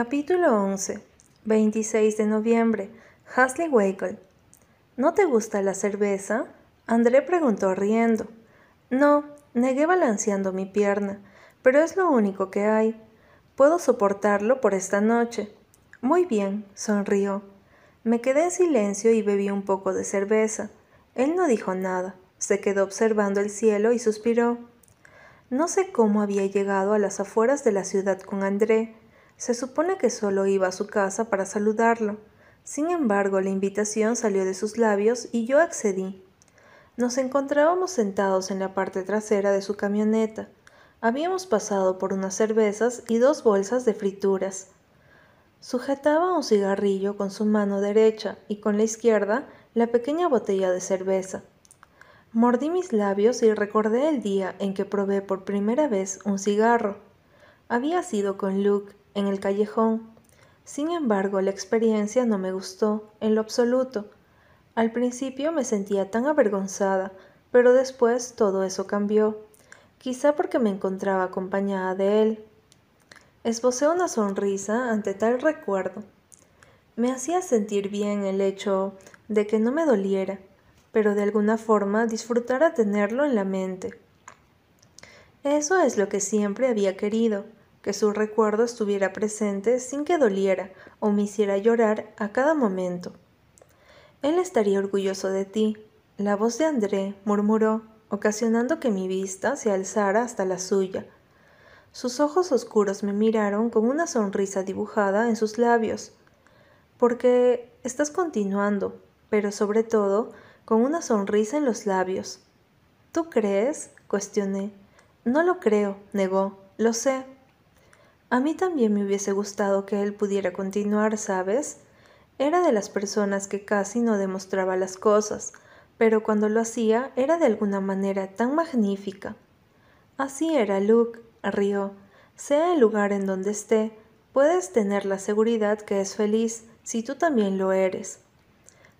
Capítulo 11. 26 de noviembre. Hasley Wakel. ¿No te gusta la cerveza? André preguntó riendo. No, negué balanceando mi pierna, pero es lo único que hay. Puedo soportarlo por esta noche. Muy bien, sonrió. Me quedé en silencio y bebí un poco de cerveza. Él no dijo nada, se quedó observando el cielo y suspiró. No sé cómo había llegado a las afueras de la ciudad con André. Se supone que solo iba a su casa para saludarlo. Sin embargo, la invitación salió de sus labios y yo accedí. Nos encontrábamos sentados en la parte trasera de su camioneta. Habíamos pasado por unas cervezas y dos bolsas de frituras. Sujetaba un cigarrillo con su mano derecha y con la izquierda la pequeña botella de cerveza. Mordí mis labios y recordé el día en que probé por primera vez un cigarro. Había sido con Luke en el callejón. Sin embargo, la experiencia no me gustó en lo absoluto. Al principio me sentía tan avergonzada, pero después todo eso cambió, quizá porque me encontraba acompañada de él. Esbocé una sonrisa ante tal recuerdo. Me hacía sentir bien el hecho de que no me doliera, pero de alguna forma disfrutara tenerlo en la mente. Eso es lo que siempre había querido, que su recuerdo estuviera presente sin que doliera o me hiciera llorar a cada momento. Él estaría orgulloso de ti, la voz de André murmuró, ocasionando que mi vista se alzara hasta la suya. Sus ojos oscuros me miraron con una sonrisa dibujada en sus labios. Porque estás continuando, pero sobre todo con una sonrisa en los labios. ¿Tú crees? cuestioné. No lo creo, negó. Lo sé. A mí también me hubiese gustado que él pudiera continuar, ¿sabes? Era de las personas que casi no demostraba las cosas, pero cuando lo hacía era de alguna manera tan magnífica. Así era Luke, rió. Sea el lugar en donde esté, puedes tener la seguridad que es feliz si tú también lo eres.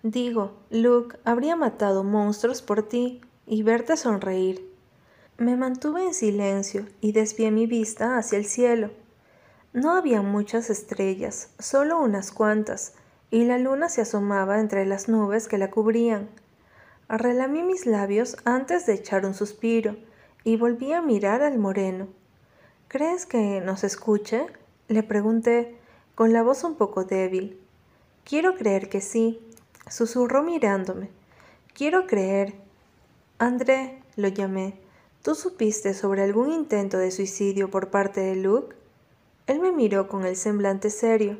Digo, Luke habría matado monstruos por ti y verte sonreír. Me mantuve en silencio y desvié mi vista hacia el cielo. No había muchas estrellas, solo unas cuantas, y la luna se asomaba entre las nubes que la cubrían. Relamí mis labios antes de echar un suspiro y volví a mirar al moreno. ¿Crees que nos escuche? Le pregunté, con la voz un poco débil. Quiero creer que sí, Susurró mirándome. Quiero creer. André, lo llamé. ¿Tú supiste sobre algún intento de suicidio por parte de Luke? Él me miró con el semblante serio.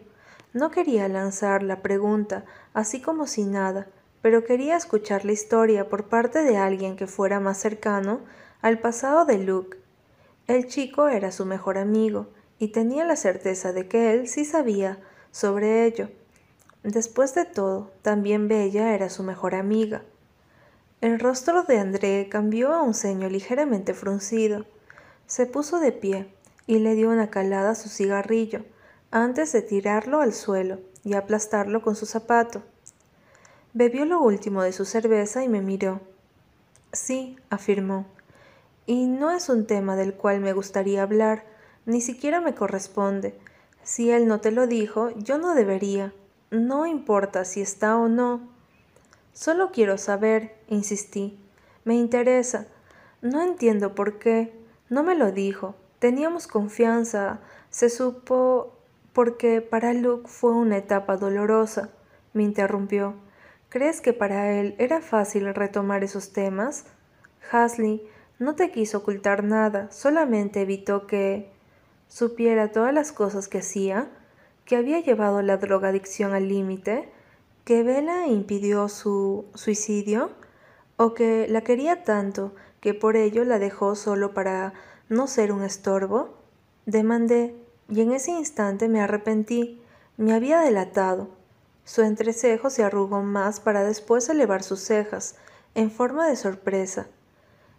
No quería lanzar la pregunta, así como si nada, pero quería escuchar la historia por parte de alguien que fuera más cercano al pasado de Luke. El chico era su mejor amigo, y tenía la certeza de que él sí sabía sobre ello, Después de todo, también Bella era su mejor amiga. El rostro de André cambió a un ceño ligeramente fruncido. Se puso de pie y le dio una calada a su cigarrillo antes de tirarlo al suelo y aplastarlo con su zapato. Bebió lo último de su cerveza y me miró. Sí, afirmó, y no es un tema del cual me gustaría hablar, ni siquiera me corresponde. Si él no te lo dijo, yo no debería. No importa si está o no. Solo quiero saber, insistí. Me interesa. No entiendo por qué. No me lo dijo. Teníamos confianza. Se supo porque para Luke fue una etapa dolorosa. Me interrumpió. ¿Crees que para él era fácil retomar esos temas? Hasley no te quiso ocultar nada, solamente evitó que supiera todas las cosas que hacía que había llevado la drogadicción al límite, que Vela impidió su suicidio, o que la quería tanto que por ello la dejó solo para no ser un estorbo? Demandé, y en ese instante me arrepentí, me había delatado. Su entrecejo se arrugó más para después elevar sus cejas, en forma de sorpresa.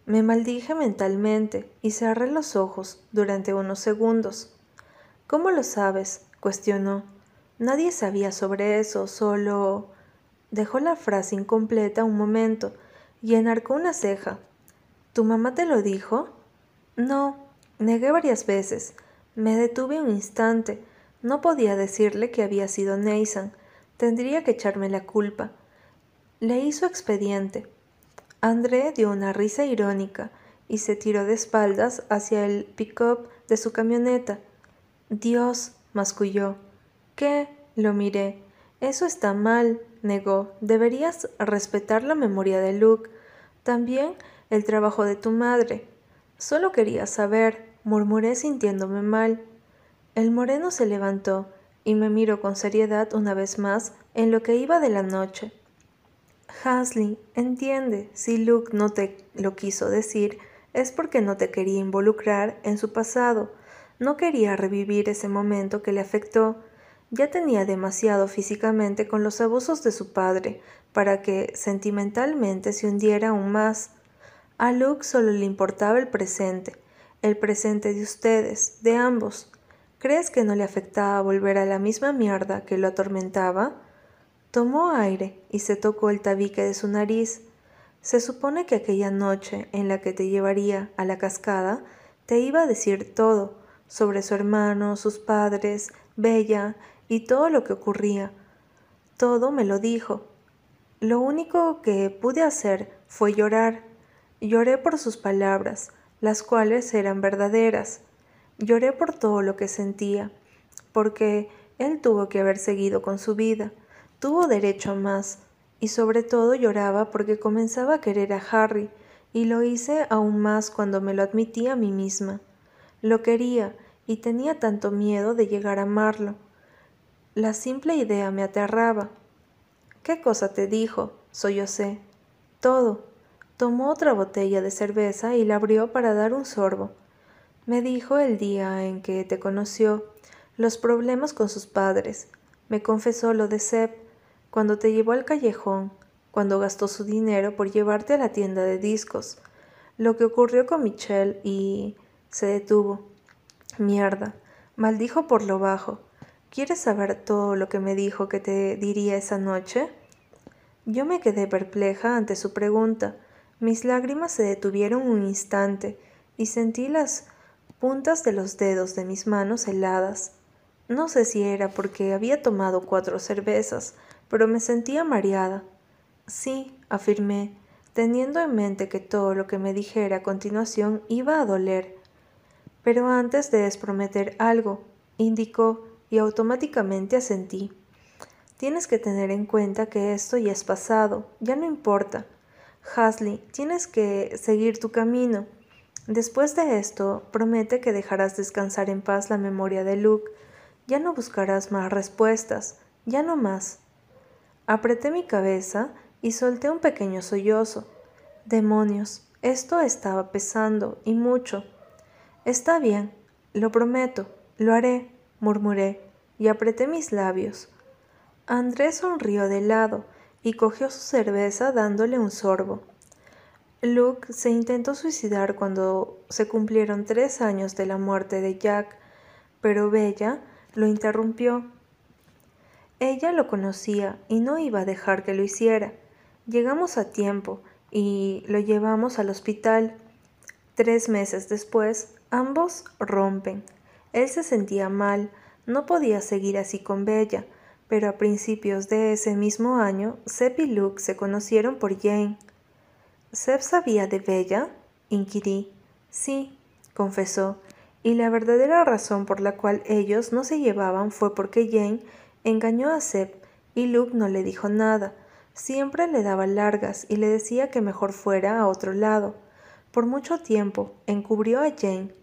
Me maldije mentalmente y cerré los ojos durante unos segundos. ¿Cómo lo sabes? cuestionó. Nadie sabía sobre eso, solo... Dejó la frase incompleta un momento y enarcó una ceja. ¿Tu mamá te lo dijo? No, negué varias veces. Me detuve un instante. No podía decirle que había sido Nathan. Tendría que echarme la culpa. Le hizo expediente. André dio una risa irónica y se tiró de espaldas hacia el pick-up de su camioneta. Dios, masculló. ¿Qué? Lo miré. Eso está mal, negó. Deberías respetar la memoria de Luke. También el trabajo de tu madre. Solo quería saber, murmuré sintiéndome mal. El moreno se levantó y me miró con seriedad una vez más en lo que iba de la noche. Hasley, entiende, si Luke no te lo quiso decir, es porque no te quería involucrar en su pasado, no quería revivir ese momento que le afectó. Ya tenía demasiado físicamente con los abusos de su padre para que sentimentalmente se hundiera aún más. A Luke solo le importaba el presente, el presente de ustedes, de ambos. ¿Crees que no le afectaba volver a la misma mierda que lo atormentaba? Tomó aire y se tocó el tabique de su nariz. Se supone que aquella noche en la que te llevaría a la cascada te iba a decir todo sobre su hermano, sus padres, Bella y todo lo que ocurría. Todo me lo dijo. Lo único que pude hacer fue llorar. Lloré por sus palabras, las cuales eran verdaderas. Lloré por todo lo que sentía, porque él tuvo que haber seguido con su vida, tuvo derecho a más, y sobre todo lloraba porque comenzaba a querer a Harry, y lo hice aún más cuando me lo admití a mí misma. Lo quería, y tenía tanto miedo de llegar a amarlo. La simple idea me aterraba. ¿Qué cosa te dijo? sollocé. Todo. Tomó otra botella de cerveza y la abrió para dar un sorbo. Me dijo el día en que te conoció los problemas con sus padres. Me confesó lo de Seb cuando te llevó al callejón, cuando gastó su dinero por llevarte a la tienda de discos, lo que ocurrió con Michelle y... se detuvo. Mierda, maldijo por lo bajo. ¿Quieres saber todo lo que me dijo que te diría esa noche? Yo me quedé perpleja ante su pregunta. Mis lágrimas se detuvieron un instante y sentí las puntas de los dedos de mis manos heladas. No sé si era porque había tomado cuatro cervezas, pero me sentía mareada. Sí, afirmé, teniendo en mente que todo lo que me dijera a continuación iba a doler. Pero antes de prometer algo, indicó y automáticamente asentí. Tienes que tener en cuenta que esto ya es pasado, ya no importa. Hasley, tienes que seguir tu camino. Después de esto, promete que dejarás descansar en paz la memoria de Luke. Ya no buscarás más respuestas, ya no más. Apreté mi cabeza y solté un pequeño sollozo. Demonios, esto estaba pesando y mucho. Está bien, lo prometo, lo haré, murmuré, y apreté mis labios. Andrés sonrió de lado y cogió su cerveza dándole un sorbo. Luke se intentó suicidar cuando se cumplieron tres años de la muerte de Jack, pero Bella lo interrumpió. Ella lo conocía y no iba a dejar que lo hiciera. Llegamos a tiempo y lo llevamos al hospital. Tres meses después, ambos rompen. Él se sentía mal, no podía seguir así con Bella, pero a principios de ese mismo año, Seb y Luke se conocieron por Jane. ¿Seb sabía de Bella? inquirí. Sí, confesó, y la verdadera razón por la cual ellos no se llevaban fue porque Jane engañó a Seb y Luke no le dijo nada. Siempre le daba largas y le decía que mejor fuera a otro lado. Por mucho tiempo encubrió a Jane.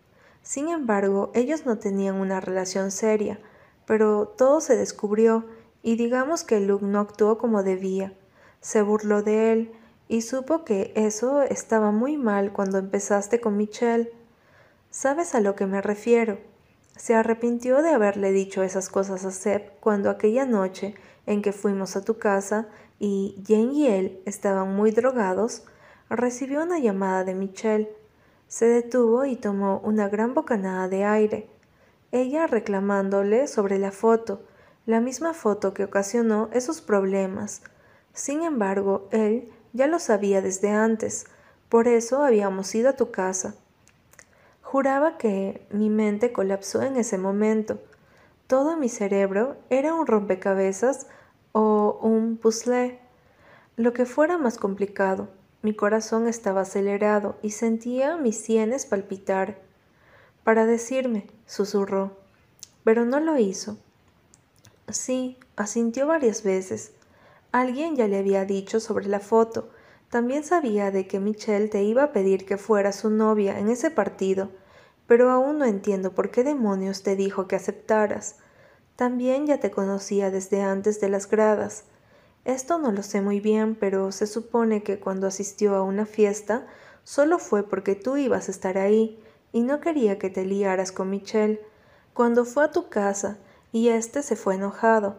Sin embargo, ellos no tenían una relación seria, pero todo se descubrió y digamos que Luke no actuó como debía. Se burló de él, y supo que eso estaba muy mal cuando empezaste con Michelle. ¿Sabes a lo que me refiero? Se arrepintió de haberle dicho esas cosas a Seb cuando aquella noche en que fuimos a tu casa y Jane y él estaban muy drogados, recibió una llamada de Michelle. Se detuvo y tomó una gran bocanada de aire. Ella reclamándole sobre la foto, la misma foto que ocasionó esos problemas. Sin embargo, él ya lo sabía desde antes, por eso habíamos ido a tu casa. Juraba que mi mente colapsó en ese momento. Todo mi cerebro era un rompecabezas o un puzzle, lo que fuera más complicado. Mi corazón estaba acelerado y sentía mis sienes palpitar. Para decirme, susurró, pero no lo hizo. Sí, asintió varias veces. Alguien ya le había dicho sobre la foto. También sabía de que Michelle te iba a pedir que fuera su novia en ese partido pero aún no entiendo por qué demonios te dijo que aceptaras. También ya te conocía desde antes de las gradas. Esto no lo sé muy bien, pero se supone que cuando asistió a una fiesta solo fue porque tú ibas a estar ahí y no quería que te liaras con Michelle. Cuando fue a tu casa y éste se fue enojado,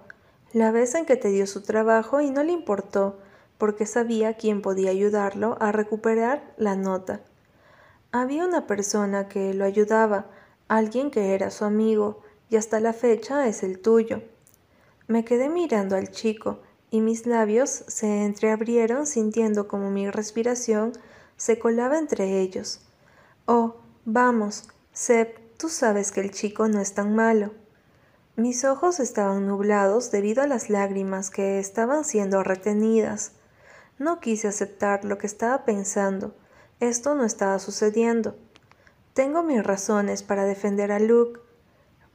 la vez en que te dio su trabajo y no le importó, porque sabía quién podía ayudarlo a recuperar la nota. Había una persona que lo ayudaba, alguien que era su amigo, y hasta la fecha es el tuyo. Me quedé mirando al chico, y mis labios se entreabrieron sintiendo como mi respiración se colaba entre ellos. Oh, vamos, Seb, tú sabes que el chico no es tan malo. Mis ojos estaban nublados debido a las lágrimas que estaban siendo retenidas. No quise aceptar lo que estaba pensando, esto no estaba sucediendo. Tengo mis razones para defender a Luke,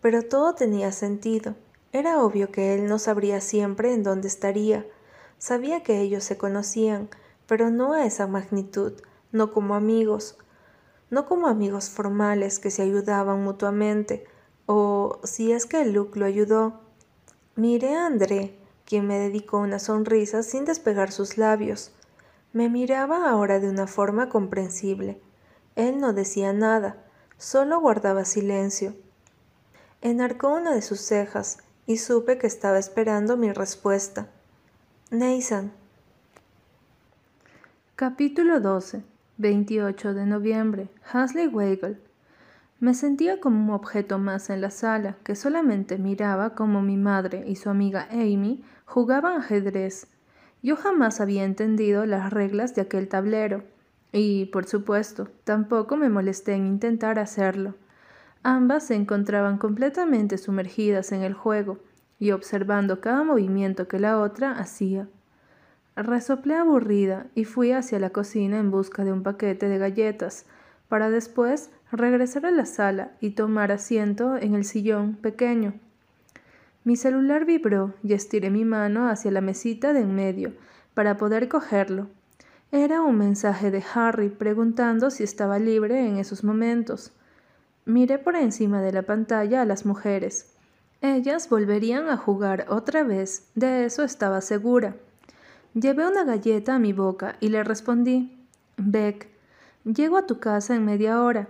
pero todo tenía sentido. Era obvio que él no sabría siempre en dónde estaría. Sabía que ellos se conocían, pero no a esa magnitud, no como amigos, no como amigos formales que se ayudaban mutuamente, o si es que Luke lo ayudó. Miré a André, quien me dedicó una sonrisa sin despegar sus labios. Me miraba ahora de una forma comprensible. Él no decía nada, solo guardaba silencio. Enarcó una de sus cejas y supe que estaba esperando mi respuesta. Nathan. Capítulo 12. 28 de noviembre. Hasley Weigel. Me sentía como un objeto más en la sala, que solamente miraba como mi madre y su amiga Amy jugaban ajedrez yo jamás había entendido las reglas de aquel tablero, y, por supuesto, tampoco me molesté en intentar hacerlo. Ambas se encontraban completamente sumergidas en el juego y observando cada movimiento que la otra hacía. Resoplé aburrida y fui hacia la cocina en busca de un paquete de galletas, para después regresar a la sala y tomar asiento en el sillón pequeño mi celular vibró y estiré mi mano hacia la mesita de en medio para poder cogerlo. Era un mensaje de Harry preguntando si estaba libre en esos momentos. Miré por encima de la pantalla a las mujeres. Ellas volverían a jugar otra vez, de eso estaba segura. Llevé una galleta a mi boca y le respondí, Beck, llego a tu casa en media hora.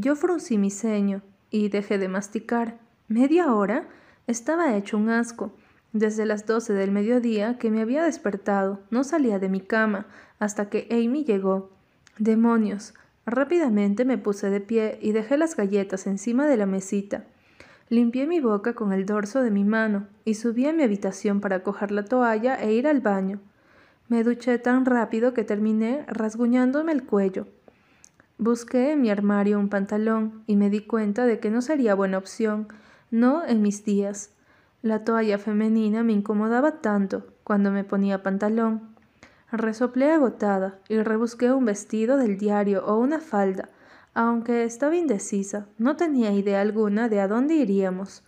Yo fruncí mi ceño y dejé de masticar. ¿Media hora? Estaba hecho un asco. Desde las doce del mediodía que me había despertado, no salía de mi cama hasta que Amy llegó. Demonios. Rápidamente me puse de pie y dejé las galletas encima de la mesita. Limpié mi boca con el dorso de mi mano y subí a mi habitación para coger la toalla e ir al baño. Me duché tan rápido que terminé rasguñándome el cuello. Busqué en mi armario un pantalón y me di cuenta de que no sería buena opción, no en mis días. La toalla femenina me incomodaba tanto cuando me ponía pantalón. Resoplé agotada y rebusqué un vestido del diario o una falda, aunque estaba indecisa, no tenía idea alguna de a dónde iríamos.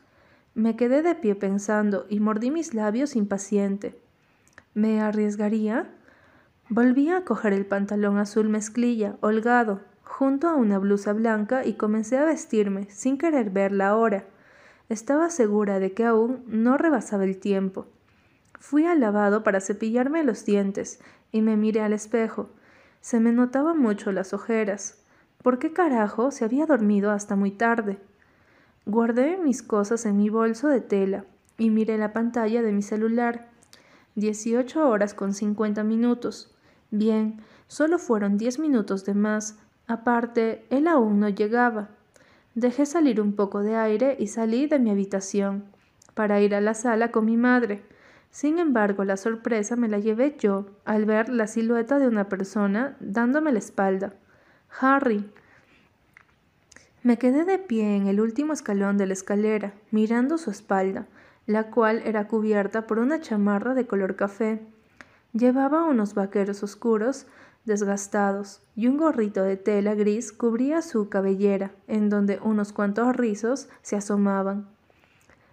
Me quedé de pie pensando y mordí mis labios impaciente. ¿Me arriesgaría? Volví a coger el pantalón azul mezclilla, holgado, junto a una blusa blanca y comencé a vestirme, sin querer ver la hora. Estaba segura de que aún no rebasaba el tiempo. Fui al lavado para cepillarme los dientes y me miré al espejo. Se me notaban mucho las ojeras. ¿Por qué carajo se había dormido hasta muy tarde? Guardé mis cosas en mi bolso de tela y miré la pantalla de mi celular. Dieciocho horas con cincuenta minutos. Bien, solo fueron diez minutos de más. Aparte, él aún no llegaba. Dejé salir un poco de aire y salí de mi habitación para ir a la sala con mi madre. Sin embargo, la sorpresa me la llevé yo al ver la silueta de una persona dándome la espalda. Harry. Me quedé de pie en el último escalón de la escalera, mirando su espalda, la cual era cubierta por una chamarra de color café. Llevaba unos vaqueros oscuros, desgastados, y un gorrito de tela gris cubría su cabellera, en donde unos cuantos rizos se asomaban.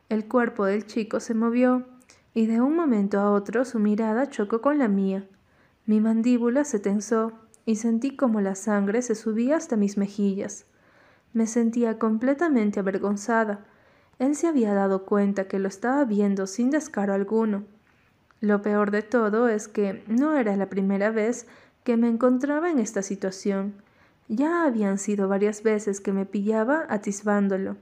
El cuerpo del chico se movió, y de un momento a otro su mirada chocó con la mía. Mi mandíbula se tensó, y sentí como la sangre se subía hasta mis mejillas. Me sentía completamente avergonzada. Él se había dado cuenta que lo estaba viendo sin descaro alguno. Lo peor de todo es que no era la primera vez que me encontraba en esta situación. Ya habían sido varias veces que me pillaba atisbándolo.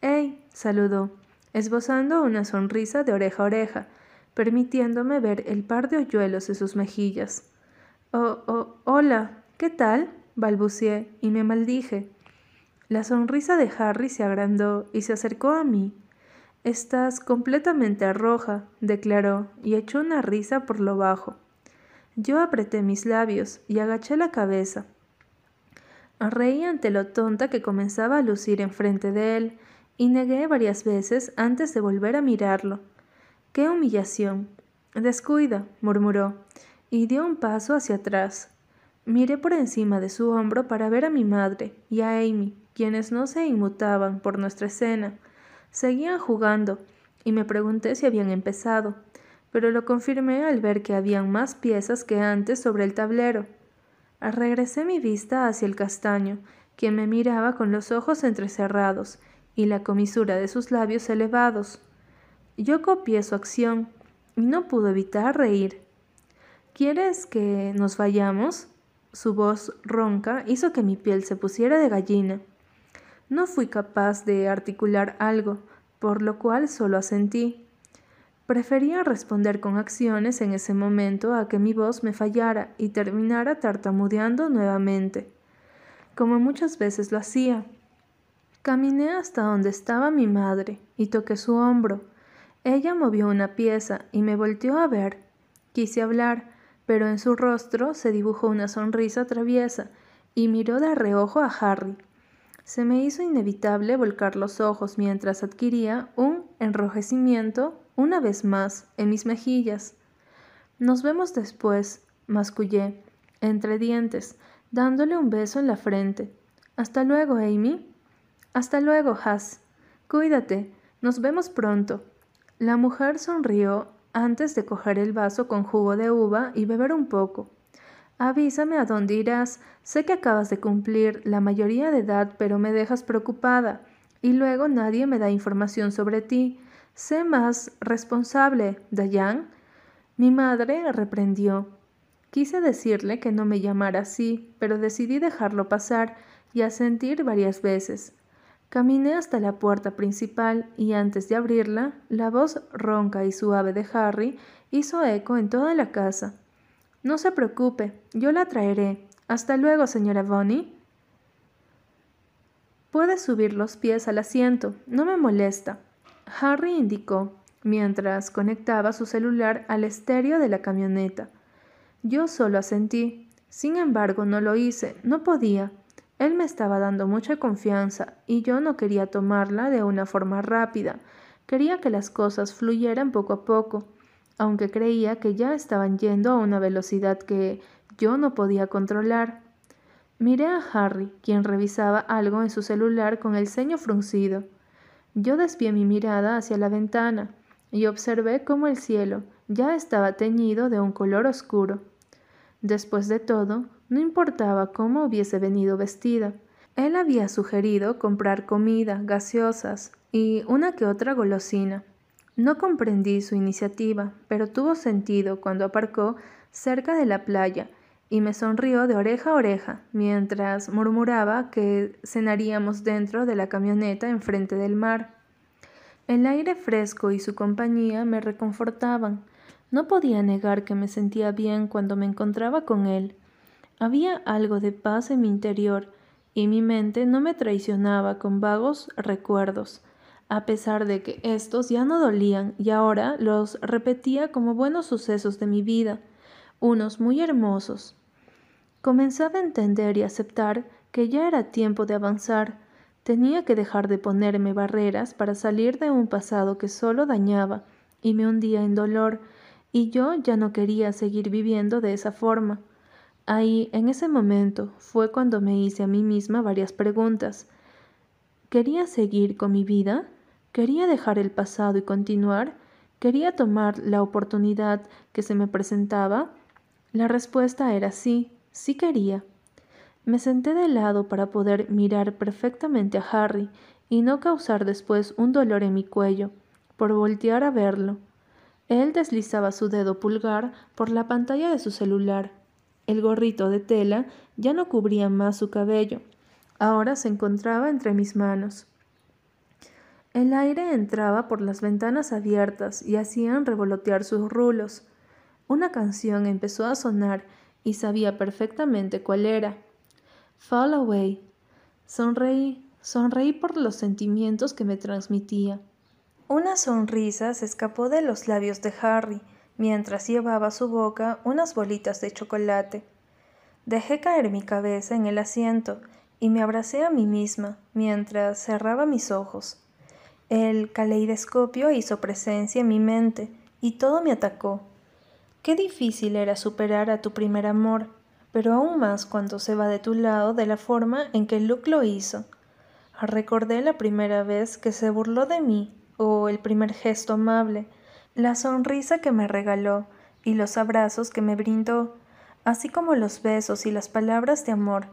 ¡Ey! saludó, esbozando una sonrisa de oreja a oreja, permitiéndome ver el par de hoyuelos de sus mejillas. Oh, oh, hola, ¿qué tal? balbuceé y me maldije. La sonrisa de Harry se agrandó y se acercó a mí. Estás completamente roja, declaró, y echó una risa por lo bajo. Yo apreté mis labios y agaché la cabeza. Reí ante lo tonta que comenzaba a lucir enfrente de él, y negué varias veces antes de volver a mirarlo. ¡Qué humillación! Descuida, murmuró, y dio un paso hacia atrás. Miré por encima de su hombro para ver a mi madre y a Amy, quienes no se inmutaban por nuestra escena. Seguían jugando, y me pregunté si habían empezado, pero lo confirmé al ver que habían más piezas que antes sobre el tablero. Regresé mi vista hacia el castaño, quien me miraba con los ojos entrecerrados y la comisura de sus labios elevados. Yo copié su acción y no pude evitar reír. ¿Quieres que nos vayamos? Su voz ronca hizo que mi piel se pusiera de gallina. No fui capaz de articular algo, por lo cual solo asentí. Prefería responder con acciones en ese momento a que mi voz me fallara y terminara tartamudeando nuevamente, como muchas veces lo hacía. Caminé hasta donde estaba mi madre y toqué su hombro. Ella movió una pieza y me volteó a ver. Quise hablar, pero en su rostro se dibujó una sonrisa traviesa y miró de reojo a Harry. Se me hizo inevitable volcar los ojos mientras adquiría un enrojecimiento una vez más en mis mejillas. Nos vemos después, mascullé, entre dientes, dándole un beso en la frente. Hasta luego, Amy. Hasta luego, Has. Cuídate. Nos vemos pronto. La mujer sonrió antes de coger el vaso con jugo de uva y beber un poco. Avísame a dónde irás. Sé que acabas de cumplir la mayoría de edad, pero me dejas preocupada. Y luego nadie me da información sobre ti. Sé más responsable, Dayan. Mi madre reprendió. Quise decirle que no me llamara así, pero decidí dejarlo pasar y asentir varias veces. Caminé hasta la puerta principal y antes de abrirla, la voz ronca y suave de Harry hizo eco en toda la casa. No se preocupe, yo la traeré. Hasta luego, señora Bonnie. Puede subir los pies al asiento, no me molesta. Harry indicó, mientras conectaba su celular al estéreo de la camioneta. Yo solo asentí. Sin embargo, no lo hice, no podía. Él me estaba dando mucha confianza y yo no quería tomarla de una forma rápida. Quería que las cosas fluyeran poco a poco aunque creía que ya estaban yendo a una velocidad que yo no podía controlar. Miré a Harry, quien revisaba algo en su celular con el ceño fruncido. Yo desvié mi mirada hacia la ventana y observé cómo el cielo ya estaba teñido de un color oscuro. Después de todo, no importaba cómo hubiese venido vestida. Él había sugerido comprar comida, gaseosas y una que otra golosina. No comprendí su iniciativa, pero tuvo sentido cuando aparcó cerca de la playa y me sonrió de oreja a oreja mientras murmuraba que cenaríamos dentro de la camioneta enfrente del mar. El aire fresco y su compañía me reconfortaban. No podía negar que me sentía bien cuando me encontraba con él. Había algo de paz en mi interior y mi mente no me traicionaba con vagos recuerdos a pesar de que estos ya no dolían y ahora los repetía como buenos sucesos de mi vida, unos muy hermosos. Comenzaba a entender y aceptar que ya era tiempo de avanzar, Tenía que dejar de ponerme barreras para salir de un pasado que solo dañaba y me hundía en dolor, y yo ya no quería seguir viviendo de esa forma. Ahí, en ese momento, fue cuando me hice a mí misma varias preguntas. ¿Quería seguir con mi vida? ¿Quería dejar el pasado y continuar? ¿Quería tomar la oportunidad que se me presentaba? La respuesta era sí, sí quería. Me senté de lado para poder mirar perfectamente a Harry y no causar después un dolor en mi cuello por voltear a verlo. Él deslizaba su dedo pulgar por la pantalla de su celular. El gorrito de tela ya no cubría más su cabello. Ahora se encontraba entre mis manos. El aire entraba por las ventanas abiertas y hacían revolotear sus rulos. Una canción empezó a sonar y sabía perfectamente cuál era. Fall Away. Sonreí, sonreí por los sentimientos que me transmitía. Una sonrisa se escapó de los labios de Harry mientras llevaba a su boca unas bolitas de chocolate. Dejé caer mi cabeza en el asiento y me abracé a mí misma mientras cerraba mis ojos. El caleidoscopio hizo presencia en mi mente y todo me atacó. Qué difícil era superar a tu primer amor, pero aún más cuando se va de tu lado de la forma en que Luke lo hizo. Recordé la primera vez que se burló de mí, o el primer gesto amable, la sonrisa que me regaló y los abrazos que me brindó, así como los besos y las palabras de amor,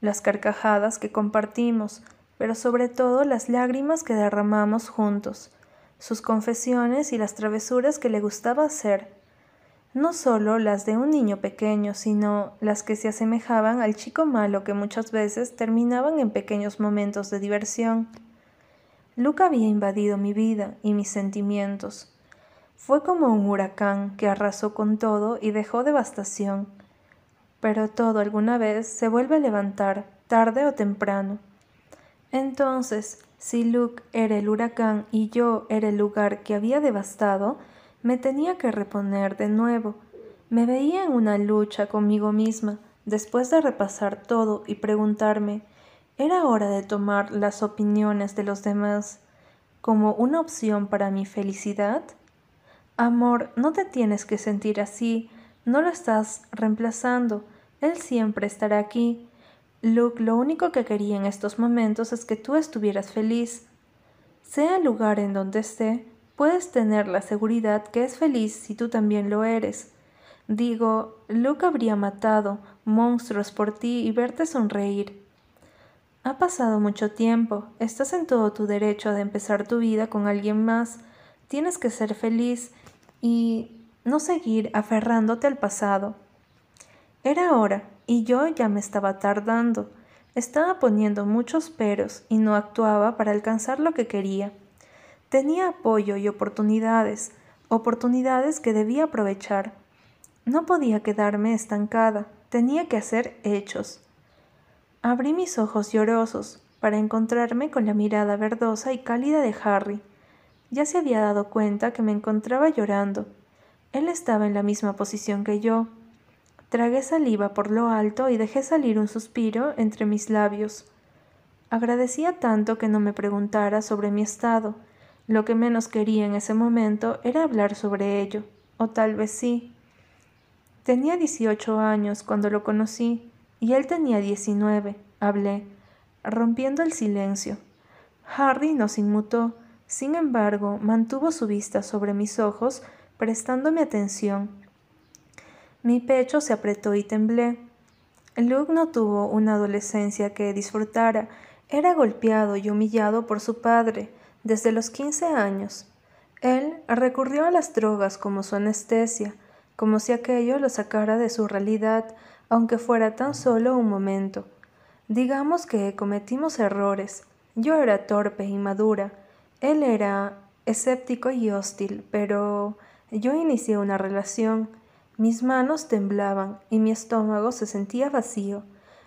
las carcajadas que compartimos, pero sobre todo las lágrimas que derramamos juntos, sus confesiones y las travesuras que le gustaba hacer no solo las de un niño pequeño, sino las que se asemejaban al chico malo que muchas veces terminaban en pequeños momentos de diversión. Luca había invadido mi vida y mis sentimientos. Fue como un huracán que arrasó con todo y dejó devastación. Pero todo alguna vez se vuelve a levantar, tarde o temprano. Entonces, si Luke era el huracán y yo era el lugar que había devastado, me tenía que reponer de nuevo. Me veía en una lucha conmigo misma, después de repasar todo y preguntarme, ¿era hora de tomar las opiniones de los demás como una opción para mi felicidad? Amor, no te tienes que sentir así, no lo estás reemplazando, él siempre estará aquí. Luke, lo único que quería en estos momentos es que tú estuvieras feliz. Sea el lugar en donde esté, puedes tener la seguridad que es feliz si tú también lo eres. Digo, Luke habría matado monstruos por ti y verte sonreír. Ha pasado mucho tiempo, estás en todo tu derecho de empezar tu vida con alguien más, tienes que ser feliz y no seguir aferrándote al pasado. Era hora, y yo ya me estaba tardando. Estaba poniendo muchos peros y no actuaba para alcanzar lo que quería. Tenía apoyo y oportunidades, oportunidades que debía aprovechar. No podía quedarme estancada, tenía que hacer hechos. Abrí mis ojos llorosos para encontrarme con la mirada verdosa y cálida de Harry. Ya se había dado cuenta que me encontraba llorando. Él estaba en la misma posición que yo. Tragué saliva por lo alto y dejé salir un suspiro entre mis labios. Agradecía tanto que no me preguntara sobre mi estado, lo que menos quería en ese momento era hablar sobre ello, o tal vez sí. Tenía 18 años cuando lo conocí y él tenía 19. Hablé, rompiendo el silencio. Harry nos inmutó, sin embargo, mantuvo su vista sobre mis ojos, prestándome atención. Mi pecho se apretó y temblé. Luke no tuvo una adolescencia que disfrutara, era golpeado y humillado por su padre, desde los 15 años. Él recurrió a las drogas como su anestesia, como si aquello lo sacara de su realidad, aunque fuera tan solo un momento. Digamos que cometimos errores. Yo era torpe y madura. Él era escéptico y hostil, pero yo inicié una relación. Mis manos temblaban y mi estómago se sentía vacío.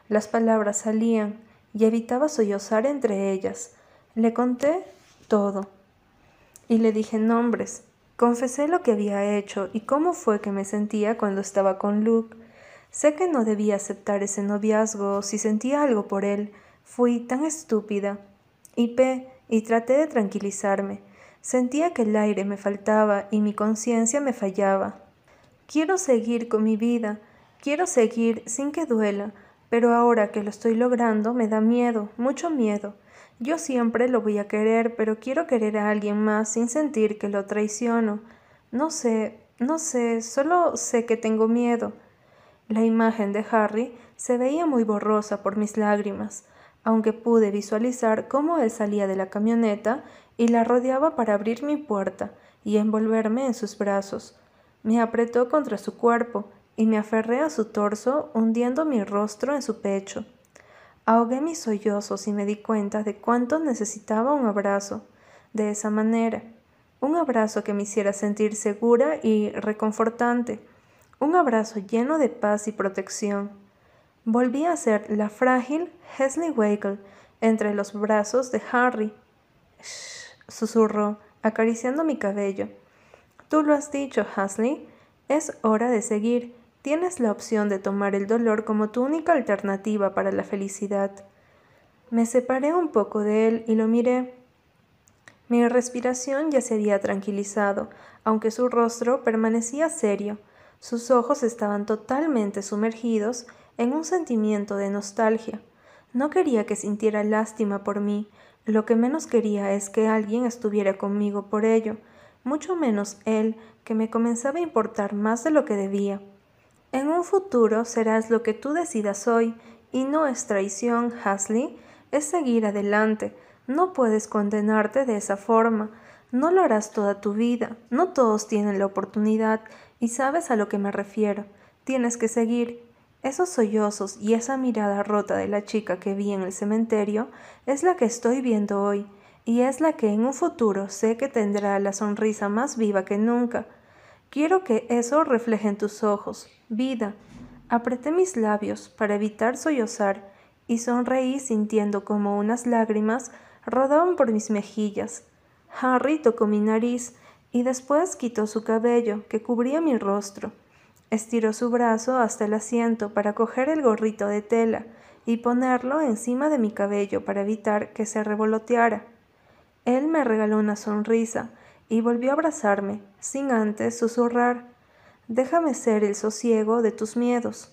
Las palabras salían y evitaba sollozar entre ellas. Le conté todo. Y le dije nombres. Confesé lo que había hecho y cómo fue que me sentía cuando estaba con Luke. Sé que no debía aceptar ese noviazgo si sentía algo por él. Fui tan estúpida. Hipé y traté de tranquilizarme. Sentía que el aire me faltaba y mi conciencia me fallaba. Quiero seguir con mi vida, quiero seguir sin que duela, pero ahora que lo estoy logrando me da miedo, mucho miedo. Yo siempre lo voy a querer, pero quiero querer a alguien más sin sentir que lo traiciono. No sé, no sé, solo sé que tengo miedo. La imagen de Harry se veía muy borrosa por mis lágrimas, aunque pude visualizar cómo él salía de la camioneta y la rodeaba para abrir mi puerta y envolverme en sus brazos. Me apretó contra su cuerpo y me aferré a su torso hundiendo mi rostro en su pecho. Ahogué mis sollozos y me di cuenta de cuánto necesitaba un abrazo. De esa manera, un abrazo que me hiciera sentir segura y reconfortante, un abrazo lleno de paz y protección. Volví a ser la frágil Hesley Wagle entre los brazos de Harry. Shh, susurró, acariciando mi cabello. Tú lo has dicho, Hasley. Es hora de seguir. Tienes la opción de tomar el dolor como tu única alternativa para la felicidad. Me separé un poco de él y lo miré. Mi respiración ya se había tranquilizado, aunque su rostro permanecía serio. Sus ojos estaban totalmente sumergidos en un sentimiento de nostalgia. No quería que sintiera lástima por mí, lo que menos quería es que alguien estuviera conmigo por ello, mucho menos él, que me comenzaba a importar más de lo que debía. En un futuro serás lo que tú decidas hoy, y no es traición, Hasley, es seguir adelante. No puedes condenarte de esa forma. No lo harás toda tu vida. No todos tienen la oportunidad, y sabes a lo que me refiero. Tienes que seguir. Esos sollozos y esa mirada rota de la chica que vi en el cementerio es la que estoy viendo hoy y es la que en un futuro sé que tendrá la sonrisa más viva que nunca. Quiero que eso refleje en tus ojos, vida. Apreté mis labios para evitar sollozar y sonreí sintiendo como unas lágrimas rodaban por mis mejillas. Harry tocó mi nariz y después quitó su cabello que cubría mi rostro. Estiró su brazo hasta el asiento para coger el gorrito de tela y ponerlo encima de mi cabello para evitar que se revoloteara. Él me regaló una sonrisa y volvió a abrazarme, sin antes susurrar Déjame ser el sosiego de tus miedos.